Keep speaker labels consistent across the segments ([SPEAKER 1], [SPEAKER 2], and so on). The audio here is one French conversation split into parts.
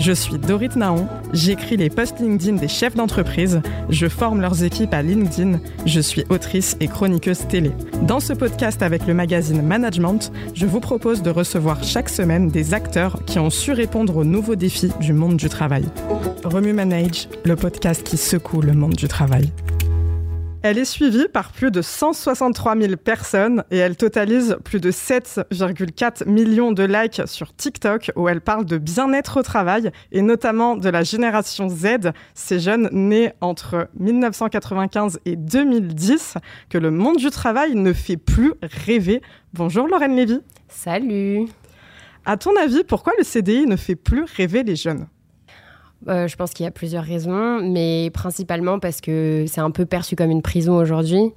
[SPEAKER 1] Je suis Dorit Naon, j'écris les posts LinkedIn des chefs d'entreprise, je forme leurs équipes à LinkedIn, je suis autrice et chroniqueuse télé. Dans ce podcast avec le magazine Management, je vous propose de recevoir chaque semaine des acteurs qui ont su répondre aux nouveaux défis du monde du travail. Remue Manage, le podcast qui secoue le monde du travail. Elle est suivie par plus de 163 000 personnes et elle totalise plus de 7,4 millions de likes sur TikTok où elle parle de bien-être au travail et notamment de la génération Z, ces jeunes nés entre 1995 et 2010 que le monde du travail ne fait plus rêver. Bonjour Lorraine Lévy.
[SPEAKER 2] Salut.
[SPEAKER 1] À ton avis, pourquoi le CDI ne fait plus rêver les jeunes?
[SPEAKER 2] Euh, je pense qu'il y a plusieurs raisons, mais principalement parce que c'est un peu perçu comme une prison aujourd'hui.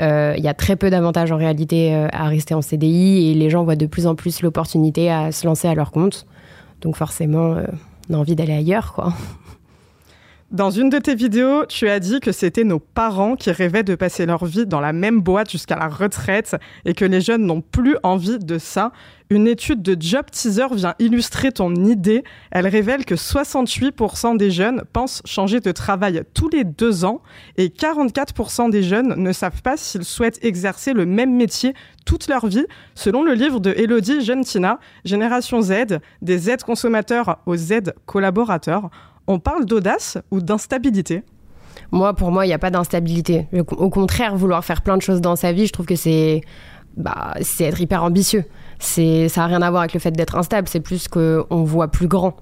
[SPEAKER 2] Euh, il y a très peu d'avantages en réalité euh, à rester en CDI et les gens voient de plus en plus l'opportunité à se lancer à leur compte. Donc forcément, on a envie d'aller ailleurs, quoi.
[SPEAKER 1] Dans une de tes vidéos, tu as dit que c'était nos parents qui rêvaient de passer leur vie dans la même boîte jusqu'à la retraite et que les jeunes n'ont plus envie de ça. Une étude de Job Teaser vient illustrer ton idée. Elle révèle que 68% des jeunes pensent changer de travail tous les deux ans et 44% des jeunes ne savent pas s'ils souhaitent exercer le même métier toute leur vie, selon le livre de Elodie Gentina, Génération Z, des Z consommateurs aux Z collaborateurs. On parle d'audace ou d'instabilité
[SPEAKER 2] Moi, pour moi, il n'y a pas d'instabilité. Au contraire, vouloir faire plein de choses dans sa vie, je trouve que c'est bah, être hyper ambitieux. Ça n'a rien à voir avec le fait d'être instable, c'est plus qu'on voit plus grand.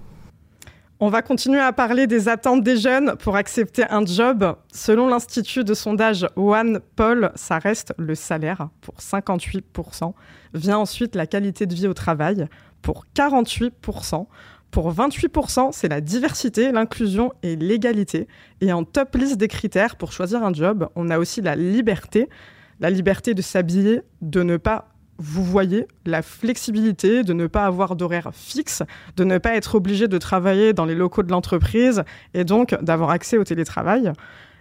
[SPEAKER 1] On va continuer à parler des attentes des jeunes pour accepter un job. Selon l'Institut de sondage One Poll, ça reste le salaire pour 58%. Vient ensuite la qualité de vie au travail pour 48%. Pour 28%, c'est la diversité, l'inclusion et l'égalité. Et en top liste des critères pour choisir un job, on a aussi la liberté. La liberté de s'habiller, de ne pas vous voyez la flexibilité de ne pas avoir d'horaire fixe, de ne pas être obligé de travailler dans les locaux de l'entreprise et donc d'avoir accès au télétravail.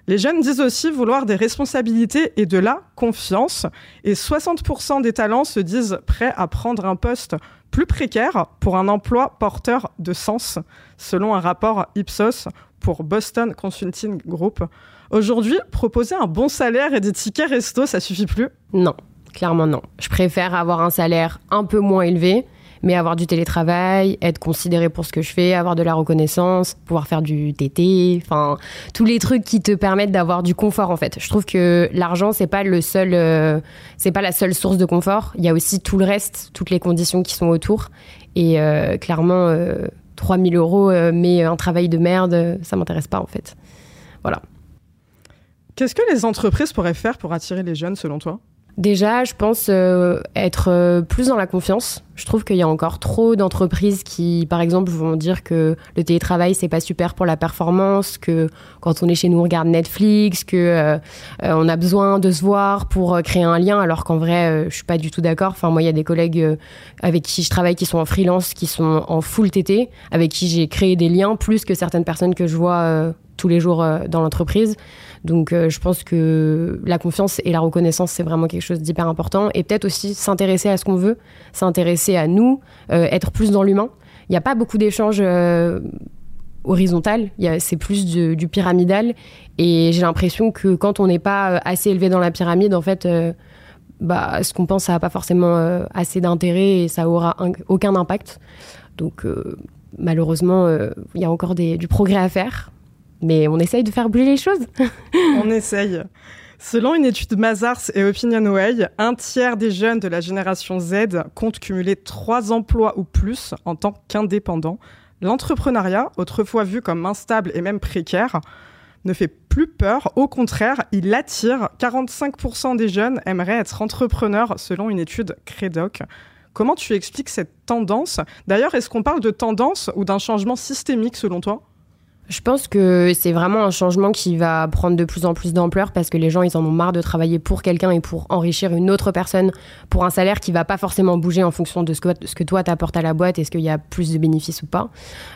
[SPEAKER 1] Les jeunes disent aussi vouloir des responsabilités et de la confiance. Et 60% des talents se disent prêts à prendre un poste plus précaire pour un emploi porteur de sens, selon un rapport Ipsos pour Boston Consulting Group. Aujourd'hui, proposer un bon salaire et des tickets resto, ça suffit plus?
[SPEAKER 2] Non, clairement non. Je préfère avoir un salaire un peu moins élevé, mais avoir du télétravail, être considéré pour ce que je fais, avoir de la reconnaissance, pouvoir faire du TT, enfin tous les trucs qui te permettent d'avoir du confort en fait. Je trouve que l'argent c'est pas le seul, euh, c'est pas la seule source de confort. Il y a aussi tout le reste, toutes les conditions qui sont autour. Et euh, clairement, 3000 euh, euros, mais un travail de merde, ça m'intéresse pas en fait. Voilà.
[SPEAKER 1] Qu'est-ce que les entreprises pourraient faire pour attirer les jeunes selon toi?
[SPEAKER 2] Déjà, je pense euh, être euh, plus dans la confiance. Je trouve qu'il y a encore trop d'entreprises qui, par exemple, vont dire que le télétravail c'est pas super pour la performance, que quand on est chez nous on regarde Netflix, que euh, on a besoin de se voir pour créer un lien, alors qu'en vrai, je suis pas du tout d'accord. Enfin, moi, il y a des collègues avec qui je travaille qui sont en freelance, qui sont en full TT, avec qui j'ai créé des liens plus que certaines personnes que je vois tous les jours dans l'entreprise. Donc euh, je pense que la confiance et la reconnaissance, c'est vraiment quelque chose d'hyper important. Et peut-être aussi s'intéresser à ce qu'on veut, s'intéresser à nous, euh, être plus dans l'humain. Il n'y a pas beaucoup d'échanges euh, horizontal, c'est plus du, pyramidal. Et j'ai l'impression que quand on n'est pas assez élevé dans la pyramide, en fait, bah, ce qu'on pense, ça n'a pas forcément assez d'intérêt et ça aura aucun impact. Donc malheureusement, il y a encore du progrès à faire. Mais on essaye de faire bouger les choses.
[SPEAKER 1] on essaye. Selon une étude Mazars et OpinionWay, un tiers des jeunes de la génération Z comptent cumuler trois emplois ou plus en tant qu'indépendants. L'entrepreneuriat, autrefois vu comme instable et même précaire, ne fait plus peur. Au contraire, il attire. 45% des jeunes aimeraient être entrepreneurs selon une étude Credoc. Comment tu expliques cette tendance? D'ailleurs, est-ce qu'on parle de tendance ou d'un changement systémique selon toi?
[SPEAKER 2] Je pense que c'est vraiment un changement qui va prendre de plus en plus d'ampleur parce que les gens, ils en ont marre de travailler pour quelqu'un et pour enrichir une autre personne pour un salaire qui va pas forcément bouger en fonction de ce que, ce que toi t'apportes à la boîte. Est-ce qu'il y a plus de bénéfices ou pas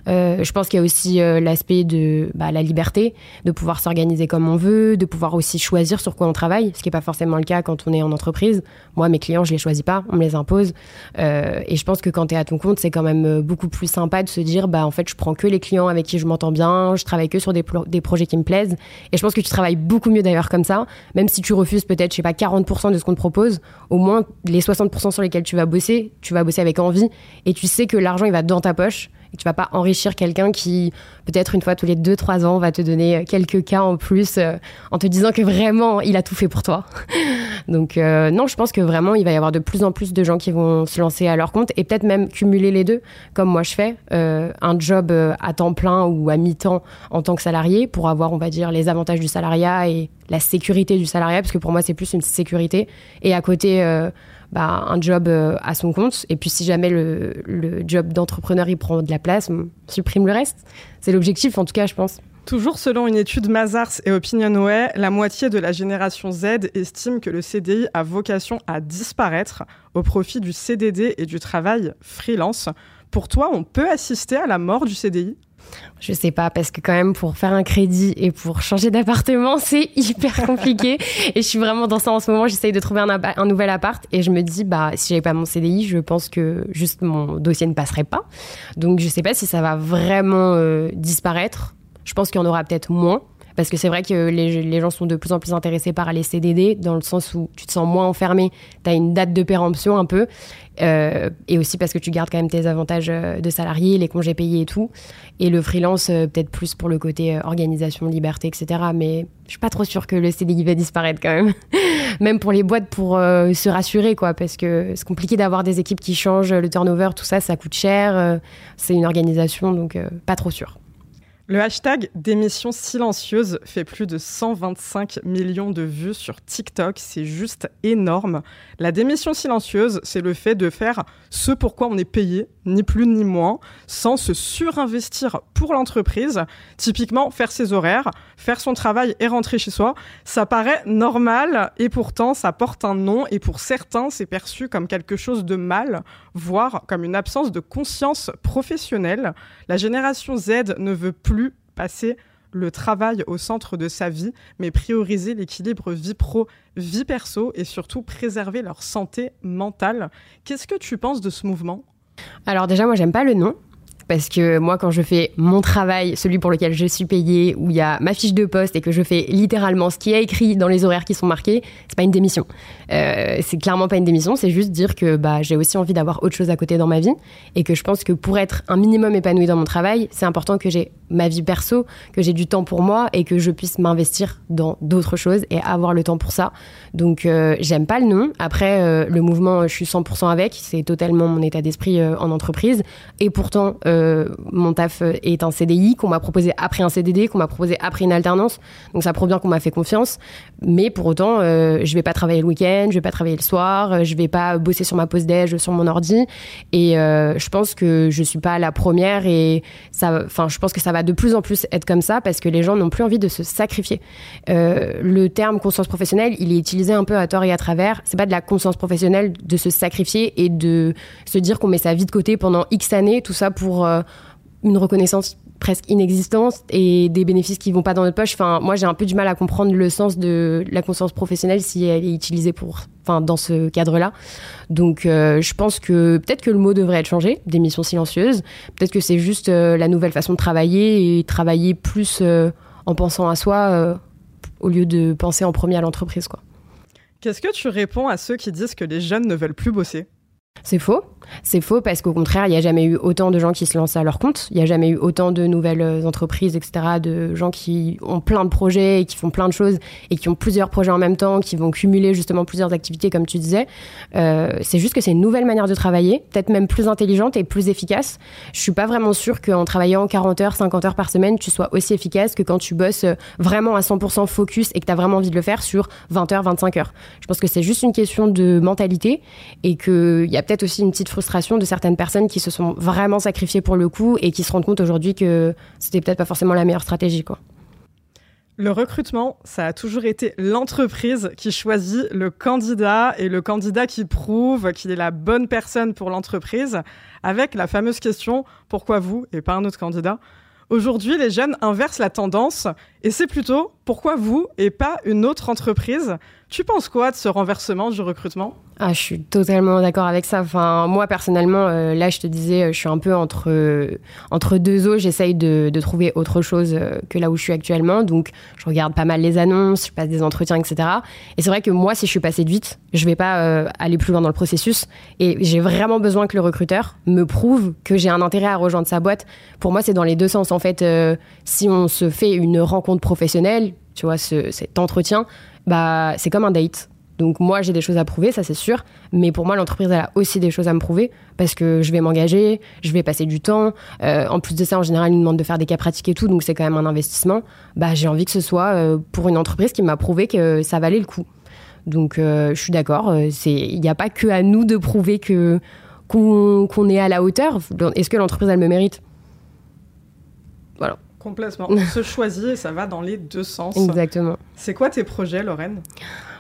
[SPEAKER 2] euh, Je pense qu'il y a aussi euh, l'aspect de bah, la liberté, de pouvoir s'organiser comme on veut, de pouvoir aussi choisir sur quoi on travaille, ce qui n'est pas forcément le cas quand on est en entreprise. Moi, mes clients, je les choisis pas, on me les impose. Euh, et je pense que quand tu es à ton compte, c'est quand même beaucoup plus sympa de se dire, bah en fait, je prends que les clients avec qui je m'entends bien je travaille que sur des, des, projets qui me plaisent. Et je pense que tu travailles beaucoup mieux d'ailleurs comme ça, même si tu refuses peut-être, je sais pas, 40% de ce qu'on te propose, au moins les 60% sur lesquels tu vas bosser, tu vas bosser avec envie et tu sais que l'argent il va dans ta poche et tu vas pas enrichir quelqu'un qui peut-être une fois tous les 2-3 ans va te donner quelques cas en plus euh, en te disant que vraiment il a tout fait pour toi. Donc euh, non, je pense que vraiment il va y avoir de plus en plus de gens qui vont se lancer à leur compte et peut-être même cumuler les deux, comme moi je fais, euh, un job à temps plein ou à mi-temps en tant que salarié pour avoir, on va dire, les avantages du salariat et la sécurité du salariat, parce que pour moi c'est plus une sécurité. Et à côté, bah, un job à son compte. Et puis si jamais le, le job d'entrepreneur il prend de la place, on supprime le reste. C'est l'objectif en tout cas, je pense.
[SPEAKER 1] Toujours selon une étude Mazars et Opinionway, la moitié de la génération Z estime que le CDI a vocation à disparaître au profit du CDD et du travail freelance. Pour toi, on peut assister à la mort du CDI
[SPEAKER 2] je sais pas, parce que quand même, pour faire un crédit et pour changer d'appartement, c'est hyper compliqué. et je suis vraiment dans ça en ce moment. J'essaye de trouver un, nouvel appart et je me dis, bah, si j'avais pas mon CDI, je pense que juste mon dossier ne passerait pas. Donc, je sais pas si ça va vraiment euh, disparaître. Je pense qu'il y en aura peut-être moins. Parce que c'est vrai que les, gens sont de plus en plus intéressés par les CDD, dans le sens où tu te sens moins enfermé, tu as une date de péremption un peu, euh, et aussi parce que tu gardes quand même tes avantages euh, de salarié, les congés payés et tout. Et le freelance, euh, peut-être plus pour le côté organisation, liberté, etc. Mais je suis pas trop sûre que le CDI va disparaître quand même. même pour les boîtes, pour se rassurer, quoi. Parce que c'est compliqué d'avoir des équipes qui changent, le turnover, tout ça, ça coûte cher. c'est une organisation, donc pas trop sûre.
[SPEAKER 1] Le hashtag démission silencieuse fait plus de 125 millions de vues sur TikTok. C'est juste énorme. La démission silencieuse, c'est le fait de faire ce pourquoi on est payé, ni plus ni moins, sans se surinvestir pour l'entreprise. Typiquement, faire ses horaires, faire son travail et rentrer chez soi. Ça paraît normal et pourtant ça porte un nom et pour certains, c'est perçu comme quelque chose de mal, voire comme une absence de conscience professionnelle. La génération Z ne veut plus passer le travail au centre de sa vie, mais prioriser l'équilibre vie pro, vie perso et surtout préserver leur santé mentale. Qu'est-ce que tu penses de ce mouvement?
[SPEAKER 2] Alors déjà, moi, j'aime pas le nom parce que moi, quand je fais mon travail, celui pour lequel je suis payée, où il y a ma fiche de poste et que je fais littéralement ce qui est écrit dans les horaires qui sont marqués, c'est pas une démission. Euh, c'est clairement pas une démission, c'est juste dire que bah, j'ai aussi envie d'avoir autre chose à côté dans ma vie et que je pense que pour être un minimum épanoui dans mon travail, c'est important que j'ai ma vie perso, que j'ai du temps pour moi et que je puisse m'investir dans d'autres choses et avoir le temps pour ça. Donc euh, j'aime pas le nom. Après, euh, le mouvement, je suis 100% avec, c'est totalement mon état d'esprit en entreprise. Et pourtant, mon taf est un CDI qu'on m'a proposé après un CDD, qu'on m'a proposé après une alternance. Donc ça prouve bien qu'on m'a fait confiance. Mais pour autant, je vais pas travailler le week-end je vais pas travailler le soir, euh, je vais pas bosser sur ma pause déj sur mon ordi. Et euh, je pense que je suis pas la première et ça, enfin, je pense que ça va de plus en plus être comme ça parce que les gens n'ont plus envie de se sacrifier. Euh, le terme conscience professionnelle, il est utilisé un peu à tort et à travers. C'est pas de la conscience professionnelle de se sacrifier et de se dire qu'on met sa vie de côté pendant X années, tout ça pour une reconnaissance presque inexistante et des bénéfices qui vont pas dans notre poche. Enfin, moi, j'ai un peu du mal à comprendre le sens de la conscience professionnelle si elle est utilisée pour, enfin, dans ce cadre-là. Donc, euh, je pense que peut-être que le mot devrait être changé, démission silencieuse. Peut-être que c'est juste euh, la nouvelle façon de travailler et travailler plus euh, en pensant à soi au lieu de penser en premier à l'entreprise, quoi.
[SPEAKER 1] Qu'est-ce que tu réponds à ceux qui disent que les jeunes ne veulent plus bosser?
[SPEAKER 2] C'est faux. C'est faux parce qu'au contraire, il n'y a jamais eu autant de gens qui se lancent à leur compte. Il n'y a jamais eu autant de nouvelles euh, entreprises, etc., de gens qui ont plein de projets et qui font plein de choses et qui ont plusieurs projets en même temps, qui vont cumuler justement plusieurs activités, comme tu disais. Euh, c'est juste que c'est une nouvelle manière de travailler, peut-être même plus intelligente et plus efficace. Je suis pas vraiment sûre qu'en travaillant 40 heures, 50 heures par semaine, tu sois aussi efficace que quand tu bosses euh, vraiment à 100% focus et que tu as vraiment envie de le faire sur 20 heures, 25 heures. Je pense que c'est juste une question de mentalité et qu'il y a peut-être aussi une petite frustration de certaines personnes qui se sont vraiment sacrifiées pour le coup et qui se rendent compte aujourd'hui que c'était peut-être pas forcément la meilleure stratégie. Quoi.
[SPEAKER 1] Le recrutement, ça a toujours été l'entreprise qui choisit le candidat et le candidat qui prouve qu'il est la bonne personne pour l'entreprise, avec la fameuse question pourquoi vous et pas un autre candidat? Aujourd'hui, les jeunes inversent la tendance et c'est plutôt pourquoi vous et pas une autre entreprise? Tu penses quoi de ce renversement du recrutement?
[SPEAKER 2] Ah, je suis totalement d'accord avec ça. Enfin, moi personnellement, euh, là, je te disais, euh, je suis un peu entre euh, entre deux eaux. J'essaye de, de, trouver autre chose que là où je suis actuellement. Donc, je regarde pas mal les annonces, je passe des entretiens, etc. Et c'est vrai que moi, si je suis passée de vite, je vais pas aller plus loin dans le processus. Et j'ai vraiment besoin que le recruteur me prouve que j'ai un intérêt à rejoindre sa boîte. Pour moi, c'est dans les deux sens. En fait, si on se fait une rencontre professionnelle, tu vois, ce, cet entretien, bah, c'est comme un date donc moi, j'ai des choses à prouver, ça c'est sûr. Mais pour moi, l'entreprise, elle a aussi des choses à me prouver parce que je vais m'engager, je vais passer du temps. Euh, en plus de ça, en général, ils nous demandent de faire des cas pratiques et tout, donc c'est quand même un investissement. Bah, j'ai envie que ce soit euh, pour une entreprise qui m'a prouvé que ça valait le coup. Donc euh, je suis d'accord. Il n'y a pas que à nous de prouver que qu'on est à la hauteur. Est-ce que l'entreprise, elle me mérite?
[SPEAKER 1] Voilà. Complètement. On se choisit et ça va dans les deux sens.
[SPEAKER 2] Exactement.
[SPEAKER 1] C'est quoi tes projets, Lorraine?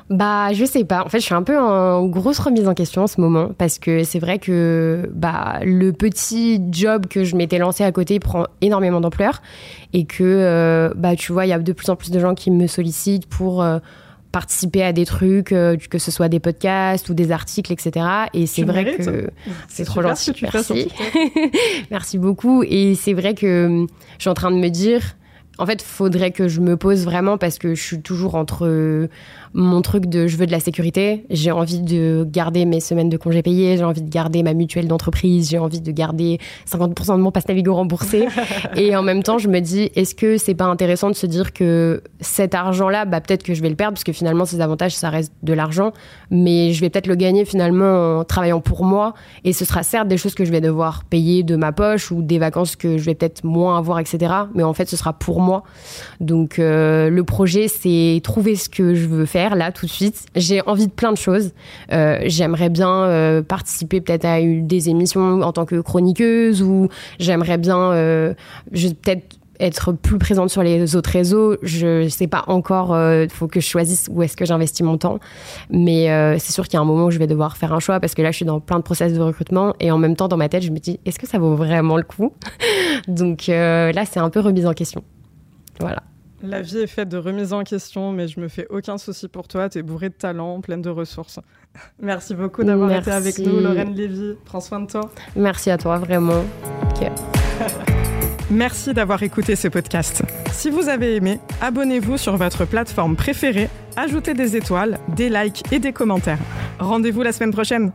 [SPEAKER 2] Bah, je sais pas. En fait, je suis un peu en grosse remise en question en ce moment parce que c'est vrai que bah, le petit job que je m'étais lancé à côté prend énormément d'ampleur et que euh, bah, tu vois, il y a de plus en plus de gens qui me sollicitent pour euh, participer à des trucs, euh, que ce soit des podcasts ou des articles, etc. Et c'est vrai que c'est trop gentil. Merci. Merci beaucoup. Et c'est vrai que je suis en train de me dire, en fait, faudrait que je me pose vraiment parce que je suis toujours entre mon truc de je veux de la sécurité, j'ai envie de garder mes semaines de congés payés, j'ai envie de garder ma mutuelle d'entreprise, j'ai envie de garder 50% de mon passe Navigo remboursé. et en même temps, je me dis, est-ce que c'est pas intéressant de se dire que cet argent-là, bah, peut-être que je vais le perdre, parce que finalement, ces avantages, ça reste de l'argent, mais je vais peut-être le gagner finalement en travaillant pour moi. Et ce sera certes des choses que je vais devoir payer de ma poche ou des vacances que je vais peut-être moins avoir, etc. Mais en fait, ce sera pour moi. Donc, euh, le projet, c'est trouver ce que je veux faire là tout de suite. J'ai envie de plein de choses. Euh, j'aimerais bien euh, participer peut-être à des émissions en tant que chroniqueuse ou j'aimerais bien peut-être être plus présente sur les autres réseaux. Je sais pas encore, il faut que je choisisse où est-ce que j'investis mon temps. Mais c'est sûr qu'il y a un moment où je vais devoir faire un choix parce que là, je suis dans plein de process de recrutement et en même temps, dans ma tête, je me dis, est-ce que ça vaut vraiment le coup? Donc là, c'est un peu remise en question. Voilà.
[SPEAKER 1] La vie est faite de remises en question, mais je me fais aucun souci pour toi. Tu es bourrée de talent, pleine de ressources. Merci beaucoup d'avoir été avec nous, Lorraine Lévy. Prends soin de toi.
[SPEAKER 2] Merci à toi, vraiment.
[SPEAKER 1] Merci d'avoir écouté ce podcast. Si vous avez aimé, abonnez-vous sur votre plateforme préférée, ajoutez des étoiles, des likes et des commentaires. Rendez-vous la semaine prochaine.